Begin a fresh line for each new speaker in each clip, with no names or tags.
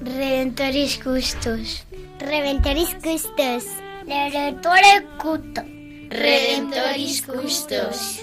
Redentoris Custos.
Redentoris Custos.
Redentore Cuto.
Redentoris Custos.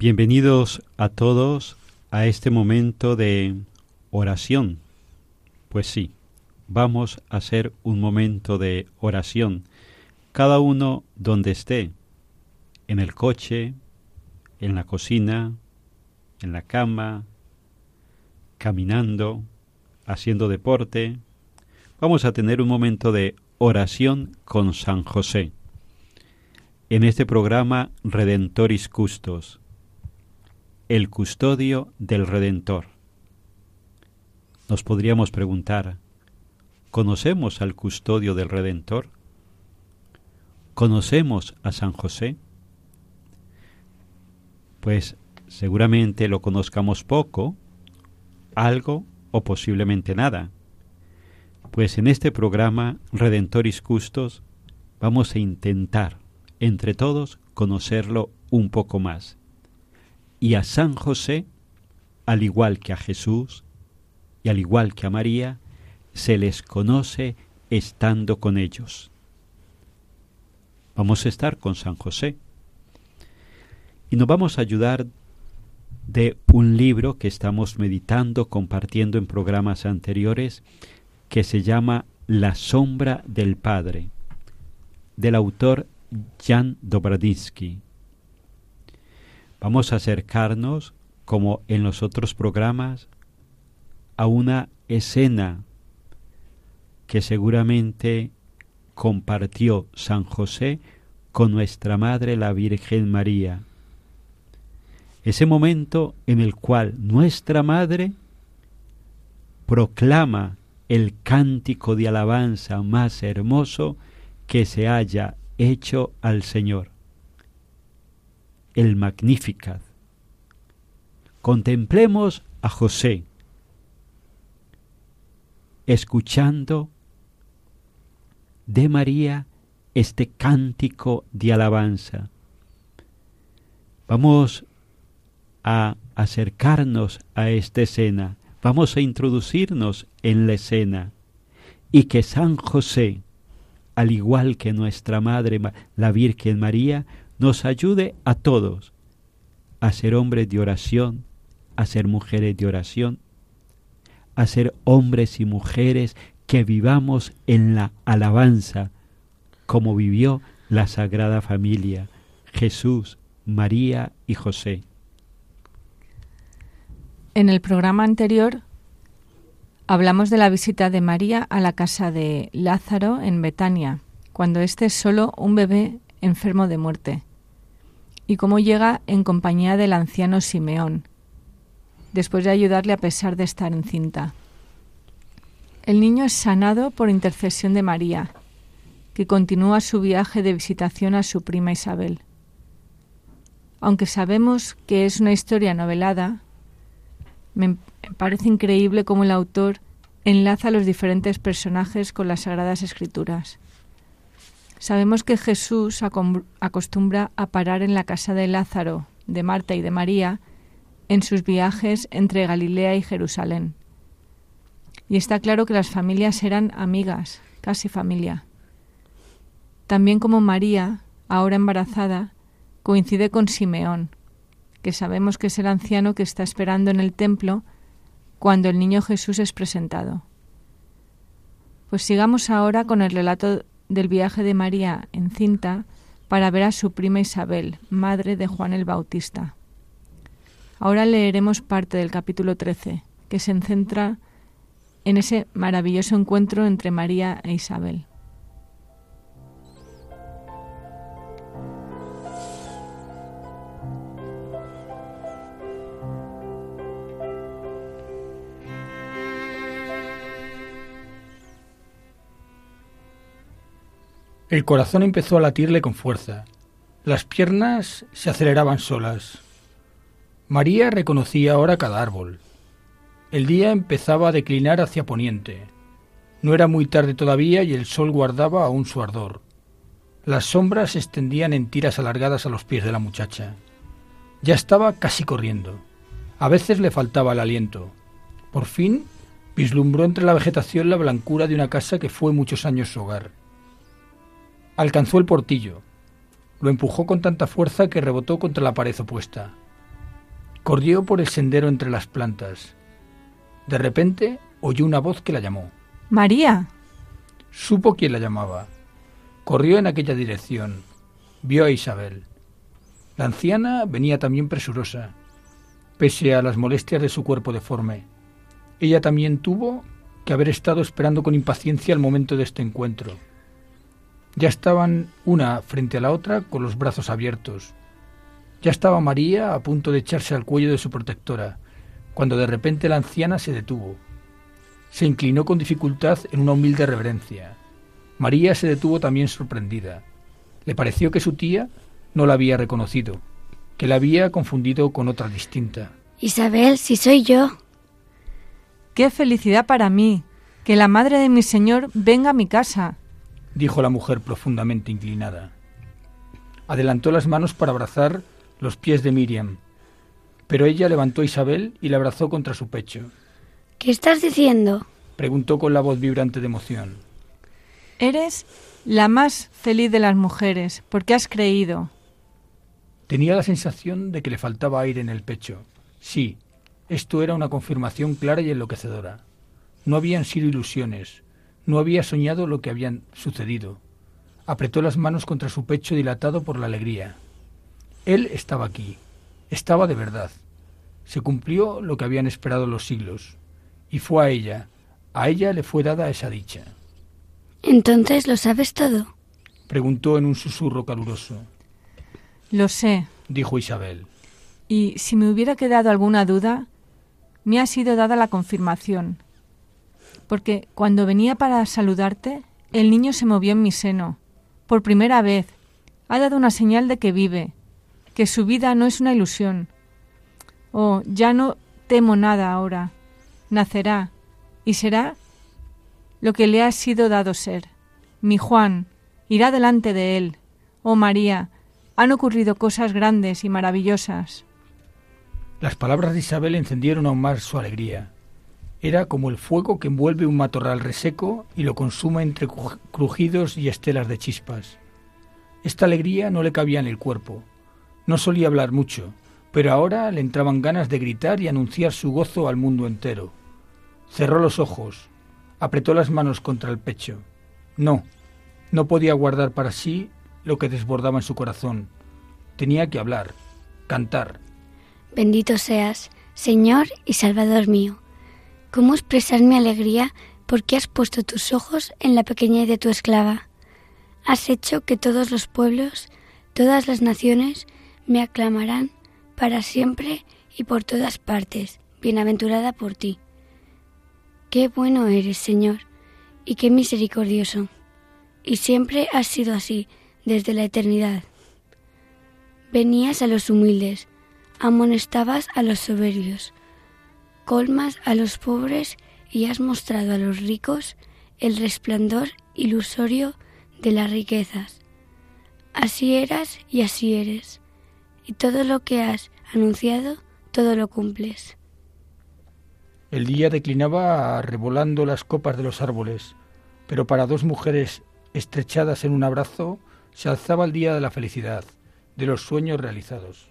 Bienvenidos a todos a este momento de oración. Pues sí, vamos a hacer un momento de oración, cada uno donde esté, en el coche, en la cocina, en la cama, caminando, haciendo deporte. Vamos a tener un momento de oración con San José. En este programa Redentoris Custos, el custodio del Redentor. Nos podríamos preguntar, ¿conocemos al custodio del Redentor? ¿Conocemos a San José? Pues seguramente lo conozcamos poco, algo o posiblemente nada. Pues en este programa Redentoris Custos vamos a intentar entre todos conocerlo un poco más. Y a San José, al igual que a Jesús y al igual que a María, se les conoce estando con ellos. Vamos a estar con San José. Y nos vamos a ayudar de un libro que estamos meditando, compartiendo en programas anteriores, que se llama La sombra del Padre, del autor Jan Dobradinsky. Vamos a acercarnos, como en los otros programas, a una escena que seguramente compartió San José con nuestra Madre la Virgen María. Ese momento en el cual nuestra Madre proclama el cántico de alabanza más hermoso que se haya hecho al Señor, el Magnificat. Contemplemos a José, escuchando de María este cántico de alabanza. Vamos a acercarnos a esta escena, vamos a introducirnos en la escena y que San José, al igual que nuestra Madre la Virgen María, nos ayude a todos a ser hombres de oración, a ser mujeres de oración, a ser hombres y mujeres que vivamos en la alabanza, como vivió la Sagrada Familia, Jesús, María y José.
En el programa anterior hablamos de la visita de María a la casa de Lázaro en Betania, cuando éste es solo un bebé enfermo de muerte, y cómo llega en compañía del anciano Simeón, después de ayudarle a pesar de estar encinta. El niño es sanado por intercesión de María, que continúa su viaje de visitación a su prima Isabel. Aunque sabemos que es una historia novelada, me parece increíble cómo el autor enlaza los diferentes personajes con las Sagradas Escrituras. Sabemos que Jesús acostumbra a parar en la casa de Lázaro, de Marta y de María en sus viajes entre Galilea y Jerusalén. Y está claro que las familias eran amigas, casi familia. También como María, ahora embarazada, coincide con Simeón, que sabemos que es el anciano que está esperando en el templo cuando el niño Jesús es presentado. Pues sigamos ahora con el relato del viaje de María en cinta para ver a su prima Isabel, madre de Juan el Bautista. Ahora leeremos parte del capítulo 13, que se centra en ese maravilloso encuentro entre María e Isabel.
El corazón empezó a latirle con fuerza. Las piernas se aceleraban solas. María reconocía ahora cada árbol. El día empezaba a declinar hacia poniente. No era muy tarde todavía y el sol guardaba aún su ardor. Las sombras se extendían en tiras alargadas a los pies de la muchacha. Ya estaba casi corriendo. A veces le faltaba el aliento. Por fin vislumbró entre la vegetación la blancura de una casa que fue muchos años su hogar. Alcanzó el portillo. Lo empujó con tanta fuerza que rebotó contra la pared opuesta. Corrió por el sendero entre las plantas. De repente oyó una voz que la llamó.
María.
Supo quién la llamaba. Corrió en aquella dirección. Vio a Isabel. La anciana venía también presurosa, pese a las molestias de su cuerpo deforme. Ella también tuvo que haber estado esperando con impaciencia el momento de este encuentro. Ya estaban una frente a la otra con los brazos abiertos, ya estaba María a punto de echarse al cuello de su protectora, cuando de repente la anciana se detuvo. Se inclinó con dificultad en una humilde reverencia. María se detuvo también sorprendida. Le pareció que su tía no la había reconocido, que la había confundido con otra distinta.
Isabel, si soy yo.
Qué felicidad para mí, que la madre de mi señor venga a mi casa,
dijo la mujer profundamente inclinada. Adelantó las manos para abrazar los pies de Miriam. Pero ella levantó a Isabel y la abrazó contra su pecho.
¿Qué estás diciendo?
preguntó con la voz vibrante de emoción.
Eres la más feliz de las mujeres, porque has creído.
Tenía la sensación de que le faltaba aire en el pecho. Sí, esto era una confirmación clara y enloquecedora. No habían sido ilusiones, no había soñado lo que habían sucedido. Apretó las manos contra su pecho dilatado por la alegría. Él estaba aquí, estaba de verdad. Se cumplió lo que habían esperado los siglos, y fue a ella, a ella le fue dada esa dicha.
Entonces lo sabes todo,
preguntó en un susurro caluroso.
Lo sé,
dijo Isabel.
Y si me hubiera quedado alguna duda, me ha sido dada la confirmación. Porque cuando venía para saludarte, el niño se movió en mi seno. Por primera vez. Ha dado una señal de que vive, que su vida no es una ilusión. Oh, ya no temo nada ahora. Nacerá y será lo que le ha sido dado ser. Mi Juan irá delante de él. Oh María, han ocurrido cosas grandes y maravillosas.
Las palabras de Isabel encendieron aún más su alegría. Era como el fuego que envuelve un matorral reseco y lo consume entre crujidos y estelas de chispas. Esta alegría no le cabía en el cuerpo, no solía hablar mucho, pero ahora le entraban ganas de gritar y anunciar su gozo al mundo entero. Cerró los ojos, apretó las manos contra el pecho. No, no podía guardar para sí lo que desbordaba en su corazón. Tenía que hablar, cantar.
Bendito seas, Señor y Salvador mío. ¿Cómo expresar mi alegría porque has puesto tus ojos en la pequeñez de tu esclava? Has hecho que todos los pueblos, todas las naciones, me aclamarán para siempre y por todas partes, bienaventurada por ti. Qué bueno eres, Señor, y qué misericordioso. Y siempre has sido así, desde la eternidad. Venías a los humildes, amonestabas a los soberbios, colmas a los pobres y has mostrado a los ricos el resplandor ilusorio de las riquezas. Así eras y así eres, y todo lo que has anunciado, todo lo cumples.
El día declinaba revolando las copas de los árboles, pero para dos mujeres estrechadas en un abrazo se alzaba el día de la felicidad, de los sueños realizados.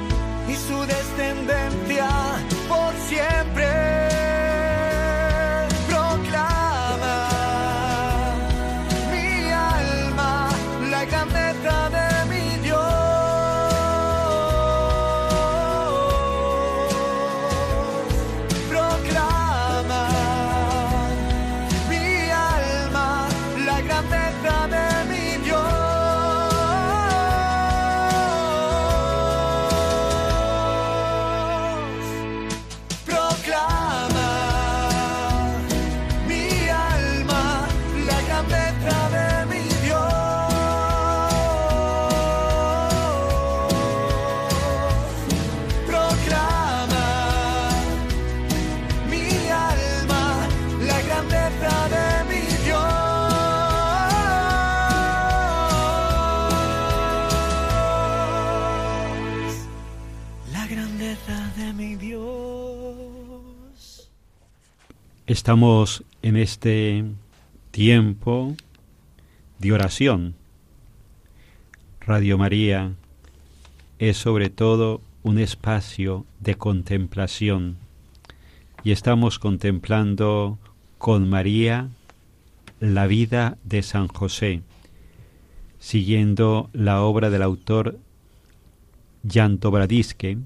y su descendencia por siempre.
Estamos en este tiempo de oración. Radio María es sobre todo un espacio de contemplación y estamos contemplando con María la vida de San José, siguiendo la obra del autor Jan Dobradiske,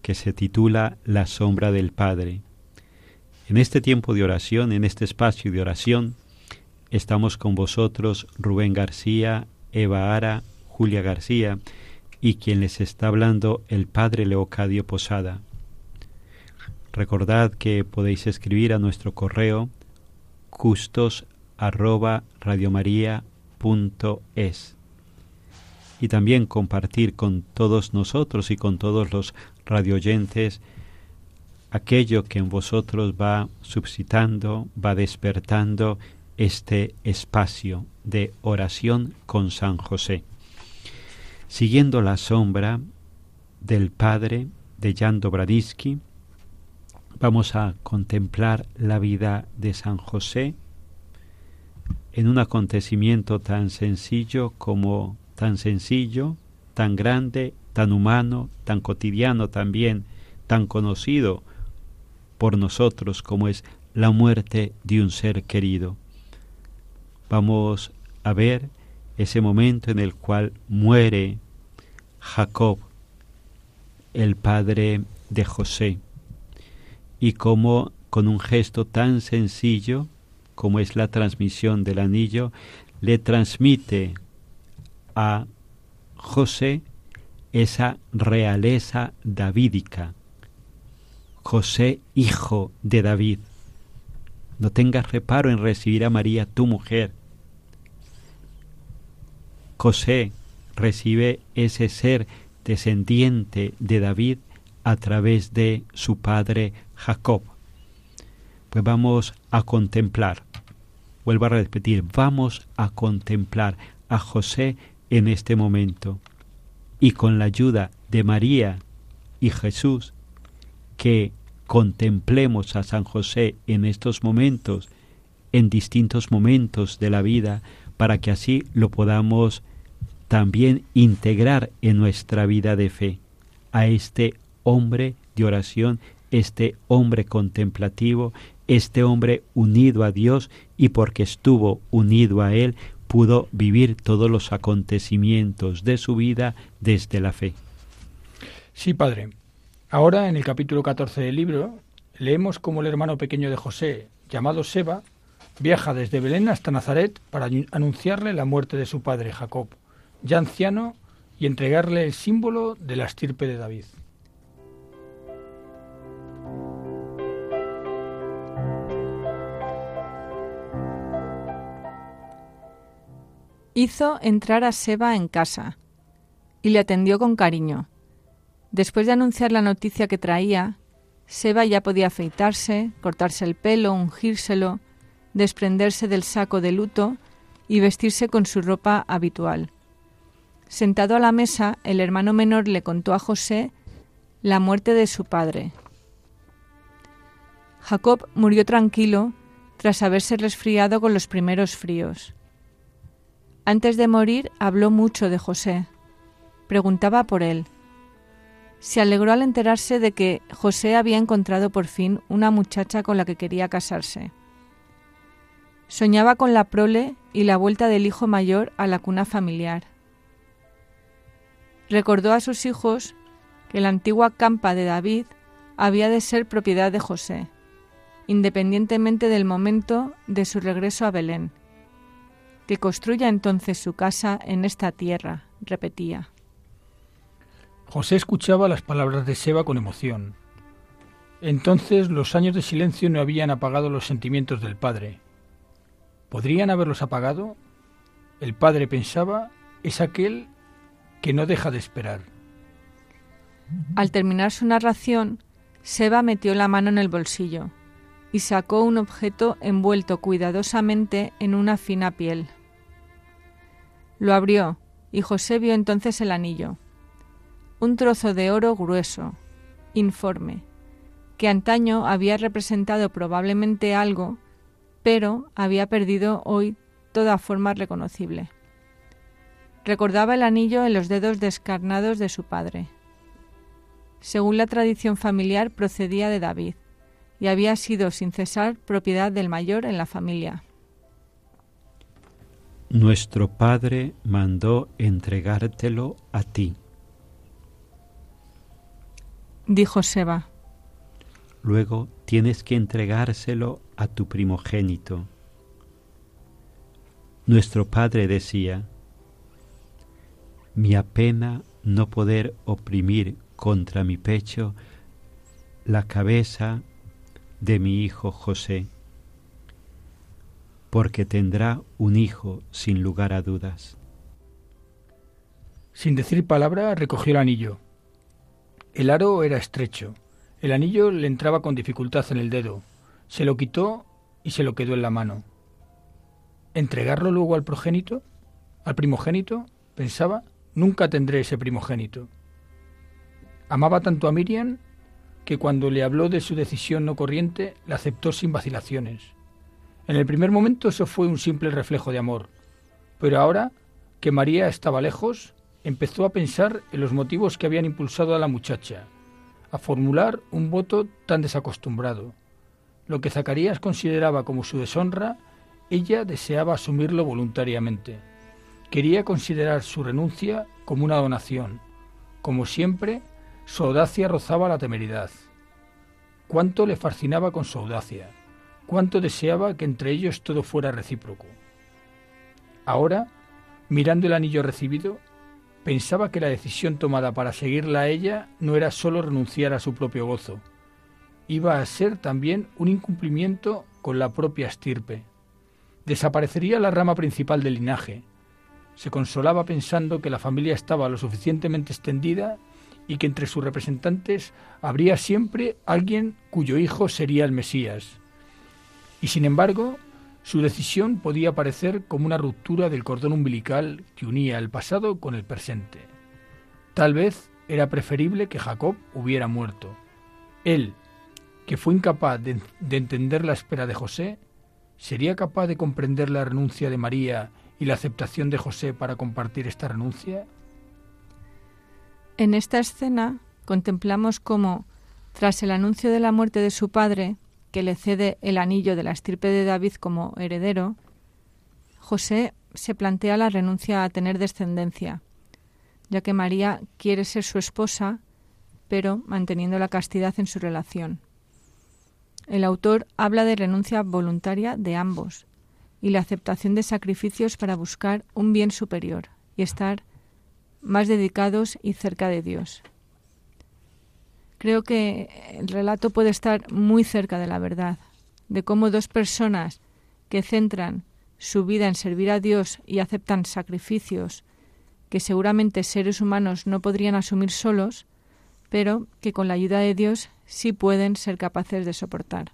que se titula La sombra del Padre. En este tiempo de oración, en este espacio de oración, estamos con vosotros Rubén García, Eva Ara, Julia García y quien les está hablando el Padre Leocadio Posada. Recordad que podéis escribir a nuestro correo custos arroba y también compartir con todos nosotros y con todos los radioyentes aquello que en vosotros va suscitando, va despertando este espacio de oración con San José. Siguiendo la sombra del Padre de Jan Dobradinsky. Vamos a contemplar la vida de San José en un acontecimiento tan sencillo como tan sencillo, tan grande, tan humano, tan cotidiano también, tan conocido por nosotros como es la muerte de un ser querido. Vamos a ver ese momento en el cual muere Jacob, el padre de José, y como con un gesto tan sencillo como es la transmisión del anillo, le transmite a José esa realeza davídica. José, hijo de David, no tengas reparo en recibir a María, tu mujer. José recibe ese ser descendiente de David a través de su padre Jacob. Pues vamos a contemplar, vuelvo a repetir, vamos a contemplar a José en este momento y con la ayuda de María y Jesús, que contemplemos a San José en estos momentos, en distintos momentos de la vida, para que así lo podamos también integrar en nuestra vida de fe a este hombre de oración, este hombre contemplativo, este hombre unido a Dios y porque estuvo unido a Él, pudo vivir todos los acontecimientos de su vida desde la fe.
Sí, padre. Ahora, en el capítulo 14 del libro, leemos cómo el hermano pequeño de José, llamado Seba, viaja desde Belén hasta Nazaret para anunciarle la muerte de su padre Jacob, ya anciano, y entregarle el símbolo de la estirpe de David.
hizo entrar a Seba en casa y le atendió con cariño. Después de anunciar la noticia que traía, Seba ya podía afeitarse, cortarse el pelo, ungírselo, desprenderse del saco de luto y vestirse con su ropa habitual. Sentado a la mesa, el hermano menor le contó a José la muerte de su padre. Jacob murió tranquilo tras haberse resfriado con los primeros fríos. Antes de morir habló mucho de José. Preguntaba por él. Se alegró al enterarse de que José había encontrado por fin una muchacha con la que quería casarse. Soñaba con la prole y la vuelta del hijo mayor a la cuna familiar. Recordó a sus hijos que la antigua campa de David había de ser propiedad de José, independientemente del momento de su regreso a Belén que construya entonces su casa en esta tierra, repetía.
José escuchaba las palabras de Seba con emoción. Entonces los años de silencio no habían apagado los sentimientos del padre. ¿Podrían haberlos apagado? El padre pensaba, es aquel que no deja de esperar.
Al terminar su narración, Seba metió la mano en el bolsillo y sacó un objeto envuelto cuidadosamente en una fina piel. Lo abrió, y José vio entonces el anillo. Un trozo de oro grueso, informe, que antaño había representado probablemente algo, pero había perdido hoy toda forma reconocible. Recordaba el anillo en los dedos descarnados de su padre. Según la tradición familiar, procedía de David y había sido sin cesar propiedad del mayor en la familia.
Nuestro Padre mandó entregártelo a ti.
Dijo Seba.
Luego tienes que entregárselo a tu primogénito. Nuestro Padre decía, mi apena no poder oprimir contra mi pecho la cabeza de mi hijo José porque tendrá un hijo sin lugar a dudas.
Sin decir palabra, recogió el anillo. El aro era estrecho. El anillo le entraba con dificultad en el dedo. Se lo quitó y se lo quedó en la mano. ¿Entregarlo luego al progénito? ¿Al primogénito? Pensaba, nunca tendré ese primogénito. Amaba tanto a Miriam que cuando le habló de su decisión no corriente, la aceptó sin vacilaciones. En el primer momento eso fue un simple reflejo de amor, pero ahora que María estaba lejos, empezó a pensar en los motivos que habían impulsado a la muchacha a formular un voto tan desacostumbrado. Lo que Zacarías consideraba como su deshonra, ella deseaba asumirlo voluntariamente. Quería considerar su renuncia como una donación. Como siempre, su audacia rozaba la temeridad. Cuánto le fascinaba con su audacia, cuánto deseaba que entre ellos todo fuera recíproco. Ahora, mirando el anillo recibido, pensaba que la decisión tomada para seguirla a ella no era sólo renunciar a su propio gozo, iba a ser también un incumplimiento con la propia estirpe. Desaparecería la rama principal del linaje. Se consolaba pensando que la familia estaba lo suficientemente extendida y que entre sus representantes habría siempre alguien cuyo hijo sería el Mesías. Y sin embargo, su decisión podía parecer como una ruptura del cordón umbilical que unía el pasado con el presente. Tal vez era preferible que Jacob hubiera muerto. Él, que fue incapaz de, de, entender la espera de José, ¿sería capaz de comprender la renuncia de María y la aceptación de José para compartir esta renuncia?
En esta escena contemplamos cómo, tras el anuncio de la muerte de su padre, que le cede el anillo de la estirpe de David como heredero, José se plantea la renuncia a tener descendencia, ya que María quiere ser su esposa, pero manteniendo la castidad en su relación. El autor habla de renuncia voluntaria de ambos y la aceptación de sacrificios para buscar un bien superior y estar más dedicados y cerca de Dios. Creo que el relato puede estar muy cerca de la verdad, de cómo dos personas que centran su vida en servir a Dios y aceptan sacrificios que seguramente seres humanos no podrían asumir solos, pero que con la ayuda de Dios sí pueden ser capaces de soportar.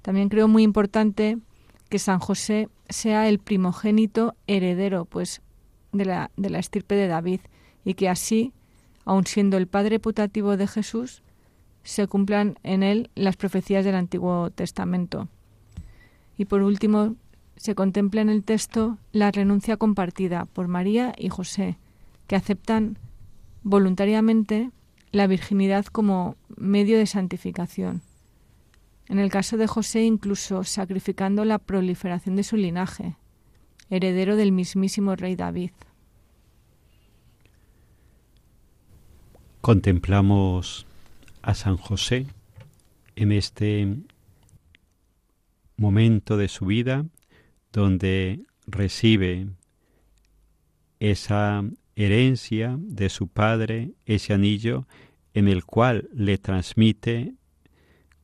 También creo muy importante que San José sea el primogénito heredero, pues de la, de la estirpe de David, y que así, aun siendo el padre putativo de Jesús, se cumplan en él las profecías del Antiguo Testamento. Y por último, se contempla en el texto la renuncia compartida por María y José, que aceptan voluntariamente la virginidad como medio de santificación. En el caso de José, incluso sacrificando la proliferación de su linaje, heredero del mismísimo rey David.
Contemplamos a San José en este momento de su vida donde recibe esa herencia de su padre, ese anillo en el cual le transmite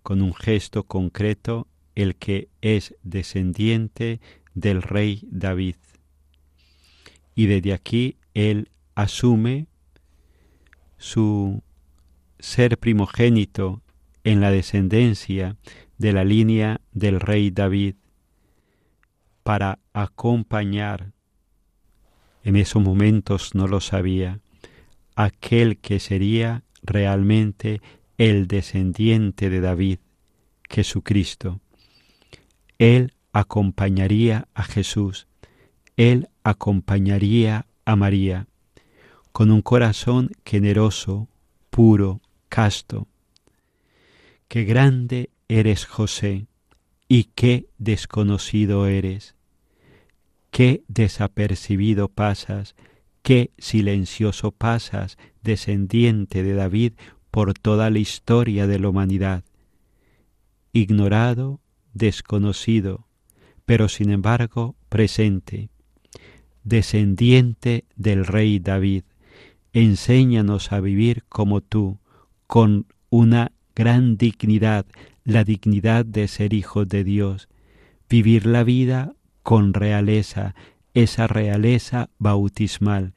con un gesto concreto el que es descendiente del rey David. Y desde aquí él asume su ser primogénito en la descendencia de la línea del rey David para acompañar, en esos momentos no lo sabía, aquel que sería realmente el descendiente de David, Jesucristo. Él acompañaría a Jesús, Él acompañaría a María, con un corazón generoso, puro, casto. Qué grande eres José, y qué desconocido eres, qué desapercibido pasas, qué silencioso pasas, descendiente de David, por toda la historia de la humanidad. Ignorado, desconocido, pero sin embargo presente, descendiente del rey David, enséñanos a vivir como tú, con una gran dignidad, la dignidad de ser hijos de Dios, vivir la vida con realeza, esa realeza bautismal,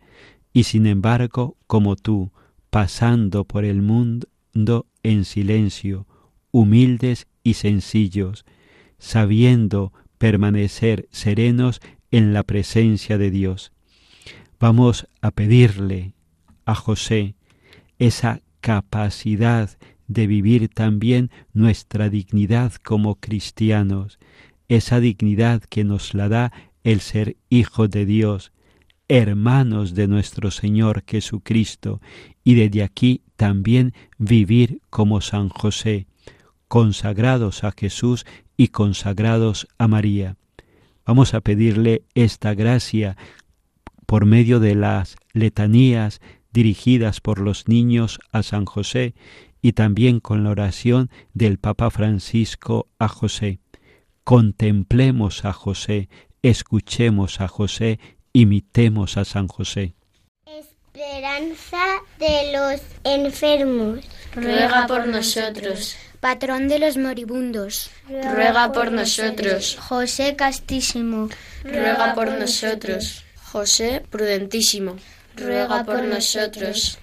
y sin embargo, como tú, pasando por el mundo en silencio, humildes y sencillos, sabiendo permanecer serenos en la presencia de Dios. Vamos a pedirle a José esa capacidad de vivir también nuestra dignidad como cristianos, esa dignidad que nos la da el ser hijo de Dios, hermanos de nuestro Señor Jesucristo, y desde aquí también vivir como San José, consagrados a Jesús y consagrados a María. Vamos a pedirle esta gracia por medio de las letanías dirigidas por los niños a San José y también con la oración del Papa Francisco a José. Contemplemos a José, escuchemos a José, imitemos a San José.
Esperanza de los enfermos.
Ruega por nosotros.
Patrón de los moribundos.
Ruega por nosotros.
José Castísimo.
Ruega por nosotros. José Prudentísimo. Ruega por nosotros.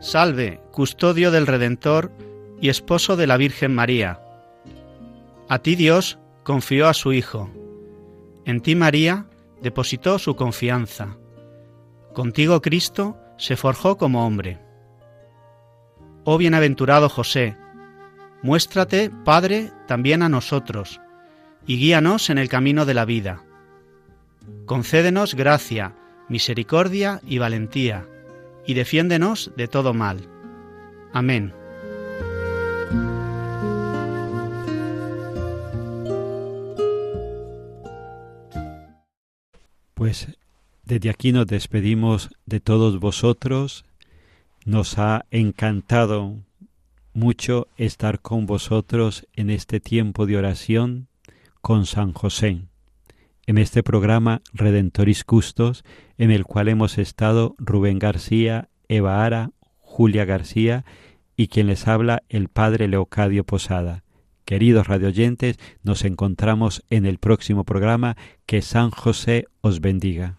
Salve, custodio del Redentor y esposo de la Virgen María. A ti Dios confió a su Hijo. En ti María depositó su confianza. Contigo Cristo se forjó como hombre. Oh bienaventurado José, muéstrate, Padre, también a nosotros, y guíanos en el camino de la vida. Concédenos gracia, misericordia y valentía, y defiéndenos de todo mal. Amén.
Pues desde aquí nos despedimos de todos vosotros. Nos ha encantado mucho estar con vosotros en este tiempo de oración con San José, en este programa Redentoris Custos, en el cual hemos estado Rubén García, Eva Ara, Julia García y quien les habla el Padre Leocadio Posada. Queridos radioyentes, nos encontramos en el próximo programa. Que San José os bendiga.